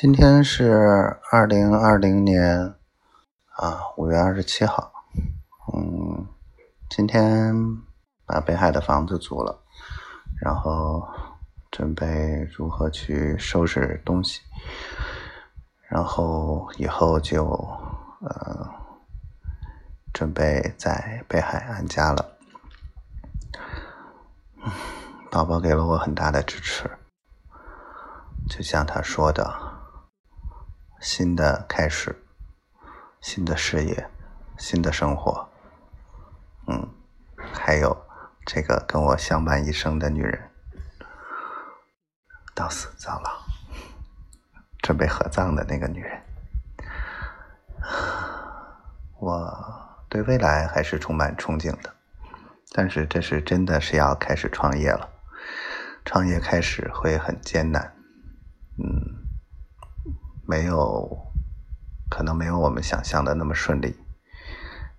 今天是二零二零年啊五月二十七号，嗯，今天把北海的房子租了，然后准备如何去收拾东西，然后以后就呃准备在北海安家了。宝宝给了我很大的支持，就像他说的。新的开始，新的事业，新的生活，嗯，还有这个跟我相伴一生的女人，到死早老，准备合葬的那个女人，我对未来还是充满憧憬的，但是这是真的是要开始创业了，创业开始会很艰难，没有，可能没有我们想象的那么顺利，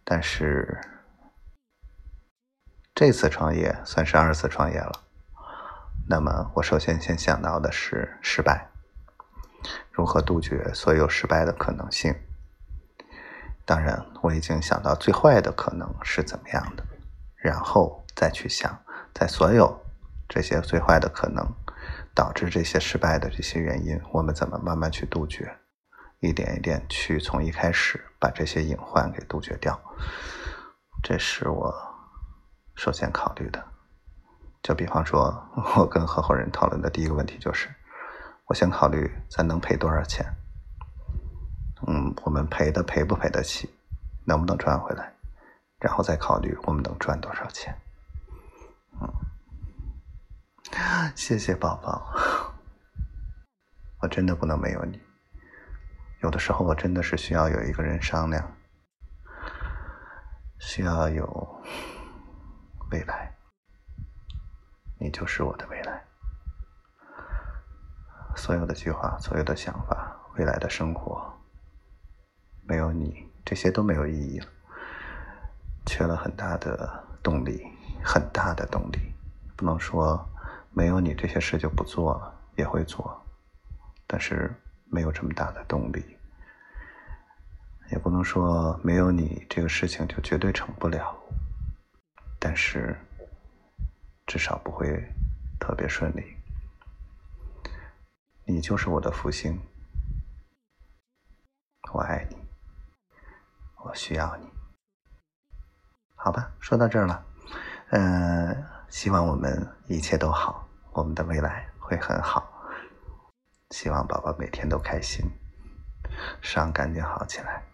但是这次创业算是二次创业了。那么，我首先先想到的是失败，如何杜绝所有失败的可能性？当然，我已经想到最坏的可能是怎么样的，然后再去想，在所有这些最坏的可能。导致这些失败的这些原因，我们怎么慢慢去杜绝？一点一点去从一开始把这些隐患给杜绝掉，这是我首先考虑的。就比方说，我跟合伙人讨论的第一个问题就是，我先考虑咱能赔多少钱？嗯，我们赔的赔不赔得起？能不能赚回来？然后再考虑我们能赚多少钱？嗯。谢谢宝宝，我真的不能没有你。有的时候我真的是需要有一个人商量，需要有未来。你就是我的未来，所有的计划、所有的想法、未来的生活，没有你，这些都没有意义了，缺了很大的动力，很大的动力，不能说。没有你，这些事就不做了，也会做，但是没有这么大的动力，也不能说没有你，这个事情就绝对成不了，但是至少不会特别顺利。你就是我的福星，我爱你，我需要你，好吧？说到这儿了，嗯。希望我们一切都好，我们的未来会很好。希望宝宝每天都开心，伤赶紧好起来。